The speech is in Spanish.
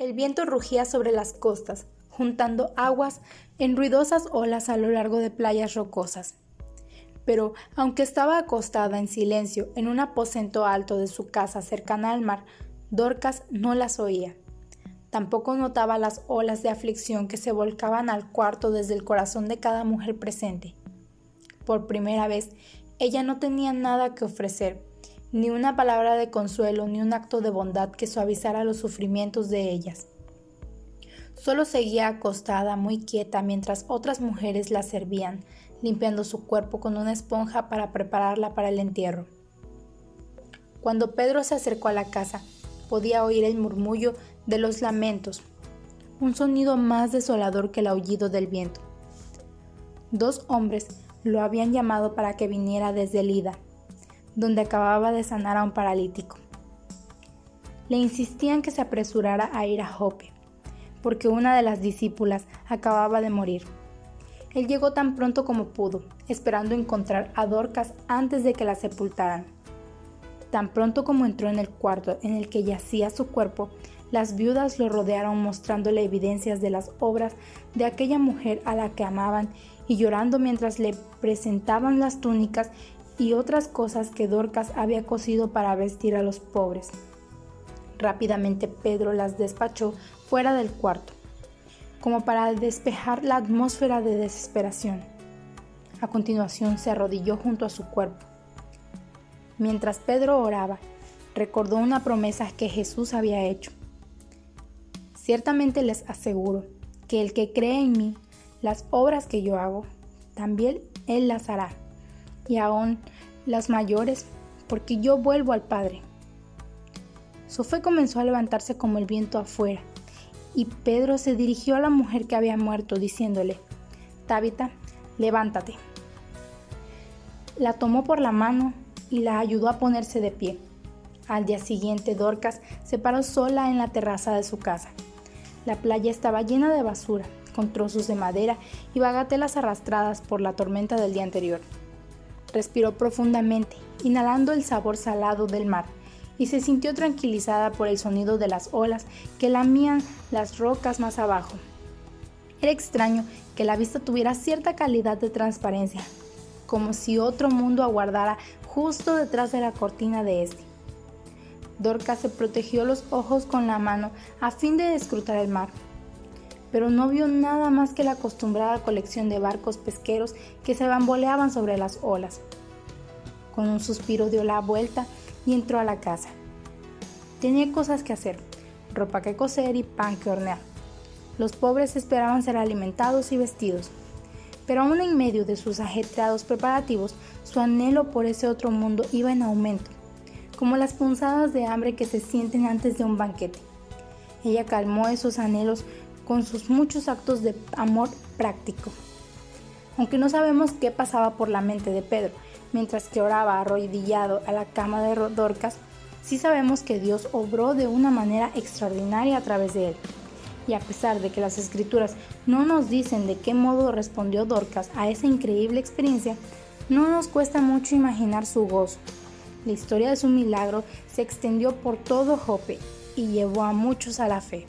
El viento rugía sobre las costas, juntando aguas en ruidosas olas a lo largo de playas rocosas. Pero, aunque estaba acostada en silencio en un aposento alto de su casa cercana al mar, Dorcas no las oía. Tampoco notaba las olas de aflicción que se volcaban al cuarto desde el corazón de cada mujer presente. Por primera vez, ella no tenía nada que ofrecer, ni una palabra de consuelo, ni un acto de bondad que suavizara los sufrimientos de ellas. Solo seguía acostada, muy quieta, mientras otras mujeres la servían, limpiando su cuerpo con una esponja para prepararla para el entierro. Cuando Pedro se acercó a la casa, podía oír el murmullo de los lamentos, un sonido más desolador que el aullido del viento. Dos hombres lo habían llamado para que viniera desde Lida, donde acababa de sanar a un paralítico. Le insistían que se apresurara a ir a Jope, porque una de las discípulas acababa de morir. Él llegó tan pronto como pudo, esperando encontrar a Dorcas antes de que la sepultaran. Tan pronto como entró en el cuarto en el que yacía su cuerpo, las viudas lo rodearon mostrándole evidencias de las obras de aquella mujer a la que amaban y llorando mientras le presentaban las túnicas y otras cosas que Dorcas había cosido para vestir a los pobres. Rápidamente Pedro las despachó fuera del cuarto, como para despejar la atmósfera de desesperación. A continuación se arrodilló junto a su cuerpo. Mientras Pedro oraba, recordó una promesa que Jesús había hecho. Ciertamente les aseguro que el que cree en mí, las obras que yo hago, también él las hará y aún las mayores, porque yo vuelvo al Padre. Su fe comenzó a levantarse como el viento afuera, y Pedro se dirigió a la mujer que había muerto, diciéndole, Tabita, levántate. La tomó por la mano y la ayudó a ponerse de pie. Al día siguiente, Dorcas se paró sola en la terraza de su casa. La playa estaba llena de basura, con trozos de madera y bagatelas arrastradas por la tormenta del día anterior. Respiró profundamente, inhalando el sabor salado del mar, y se sintió tranquilizada por el sonido de las olas que lamían las rocas más abajo. Era extraño que la vista tuviera cierta calidad de transparencia, como si otro mundo aguardara justo detrás de la cortina de este. Dorcas se protegió los ojos con la mano a fin de escrutar el mar, pero no vio nada más que la acostumbrada colección de barcos pesqueros que se bamboleaban sobre las olas. Con un suspiro dio la vuelta y entró a la casa. Tenía cosas que hacer, ropa que coser y pan que hornear. Los pobres esperaban ser alimentados y vestidos, pero aún en medio de sus ajetreados preparativos, su anhelo por ese otro mundo iba en aumento, como las punzadas de hambre que se sienten antes de un banquete. Ella calmó esos anhelos con sus muchos actos de amor práctico. Aunque no sabemos qué pasaba por la mente de Pedro mientras que oraba arrodillado a la cama de Dorcas, sí sabemos que Dios obró de una manera extraordinaria a través de él. Y a pesar de que las escrituras no nos dicen de qué modo respondió Dorcas a esa increíble experiencia, no nos cuesta mucho imaginar su gozo. La historia de su milagro se extendió por todo Jope y llevó a muchos a la fe.